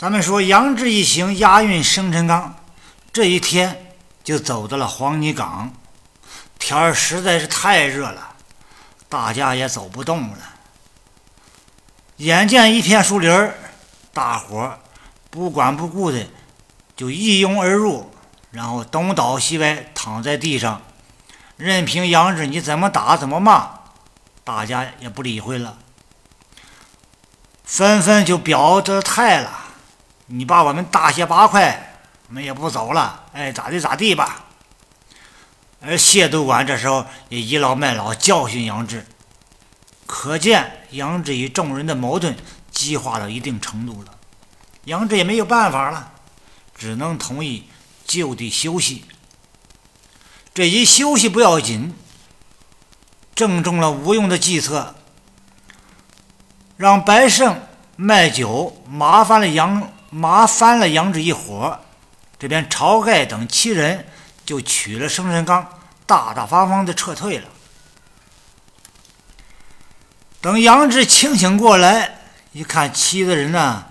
咱们说杨志一行押运生辰纲，这一天就走到了黄泥岗。天儿实在是太热了，大家也走不动了。眼见一片树林儿，大伙儿不管不顾的就一拥而入，然后东倒西歪躺在地上，任凭杨志你怎么打怎么骂，大家也不理会了，纷纷就表着态了。你把我们大卸八块，我们也不走了。哎，咋地咋地吧。而谢督管这时候也倚老卖老教训杨志，可见杨志与众人的矛盾激化到一定程度了。杨志也没有办法了，只能同意就地休息。这一休息不要紧，正中了吴用的计策，让白胜卖酒，麻烦了杨。麻翻了杨志一伙，这边晁盖等七人就取了生辰纲，大大方方的撤退了。等杨志清醒过来，一看七个人呢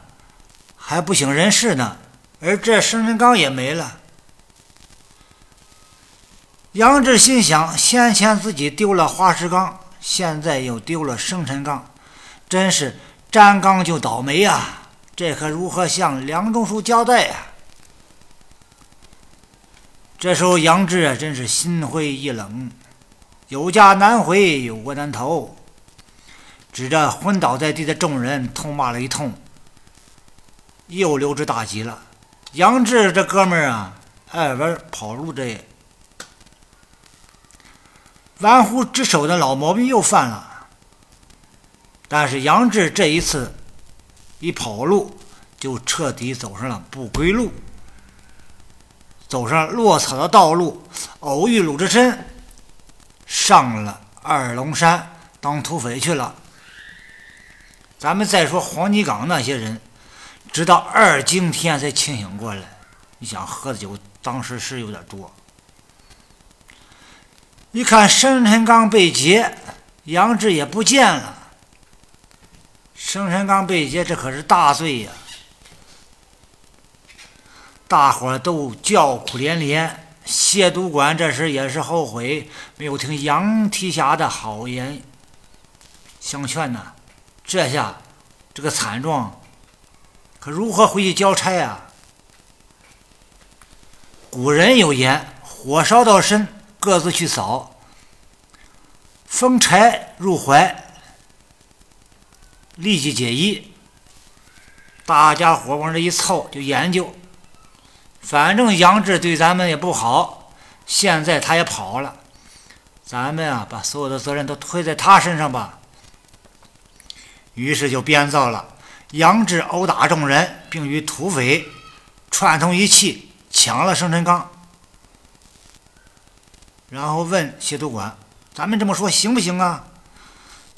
还不省人事呢，而这生辰纲也没了。杨志心想：先前自己丢了花石纲，现在又丢了生辰纲，真是沾纲就倒霉呀！这可如何向梁中书交代呀？这时候杨志啊，真是心灰意冷，有家难回，有国难投，指着昏倒在地的众人痛骂了一通，又溜之大吉了。杨志这哥们儿啊，爱玩跑路，这玩忽职守的老毛病又犯了。但是杨志这一次。一跑路，就彻底走上了不归路，走上落草的道路，偶遇鲁智深，上了二龙山当土匪去了。咱们再说黄泥岗那些人，直到二更天才清醒过来。你想喝的酒，当时是有点多。一看生辰纲被劫，杨志也不见了。生辰纲被劫，这可是大罪呀！大伙儿都叫苦连连。谢督管这时也是后悔，没有听杨提辖的好言相劝呐。这下这个惨状，可如何回去交差啊？古人有言：“火烧到身，各自去扫；风柴入怀。”立即解衣，大家伙往这一凑就研究。反正杨志对咱们也不好，现在他也跑了，咱们啊把所有的责任都推在他身上吧。于是就编造了杨志殴打众人，并与土匪串通一气抢了生辰纲，然后问谢督管：“咱们这么说行不行啊？”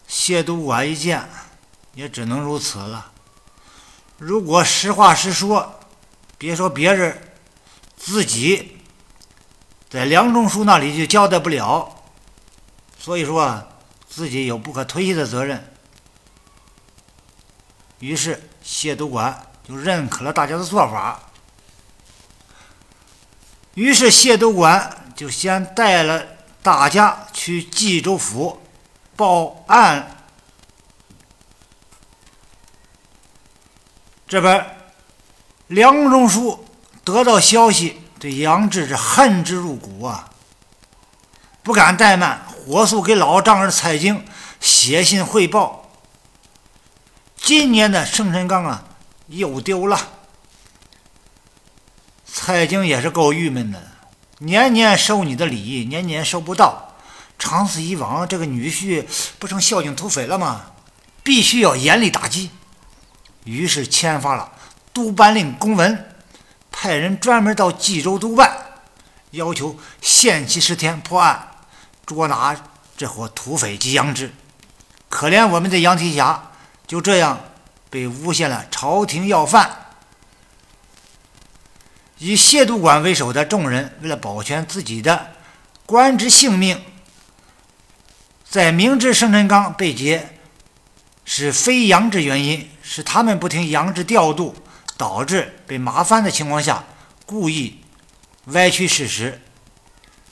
谢督管一见。也只能如此了。如果实话实说，别说别人，自己在梁中书那里就交代不了。所以说，自己有不可推卸的责任。于是谢督管就认可了大家的做法。于是谢督管就先带了大家去冀州府报案。这边，梁中书得到消息，对杨志是恨之入骨啊！不敢怠慢，火速给老丈人蔡京写信汇报：今年的生辰纲啊，又丢了。蔡京也是够郁闷的，年年收你的礼，年年收不到，长此以往，这个女婿不成孝敬土匪了吗？必须要严厉打击。于是签发了督办令公文，派人专门到冀州督办，要求限期十天破案，捉拿这伙土匪及杨志。可怜我们的杨提辖就这样被诬陷了朝廷要犯。以谢督管为首的众人，为了保全自己的官职性命，在明知生辰纲被劫是非杨志原因。是他们不听杨志调度，导致被麻烦的情况下，故意歪曲事实，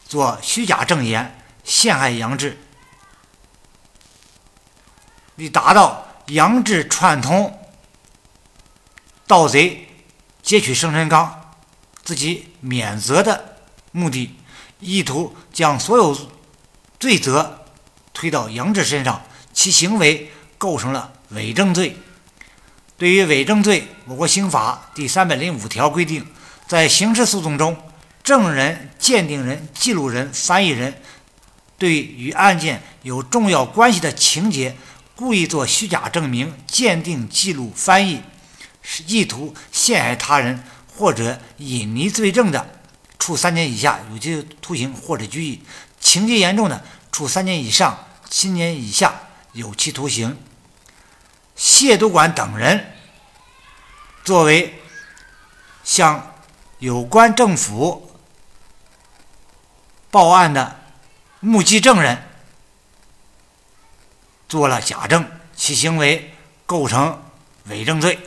做虚假证言，陷害杨志，以达到杨志串通盗贼劫取生辰纲，自己免责的目的，意图将所有罪责推到杨志身上，其行为构成了伪证罪。对于伪证罪，我国刑法第三百零五条规定，在刑事诉讼中，证人、鉴定人、记录人、翻译人对与案件有重要关系的情节，故意做虚假证明、鉴定、记录、翻译，是意图陷害他人或者隐匿罪证的，处三年以下有期徒刑或者拘役；情节严重的，处三年以上七年以下有期徒刑。谢督管等人作为向有关政府报案的目击证人，做了假证，其行为构成伪证罪。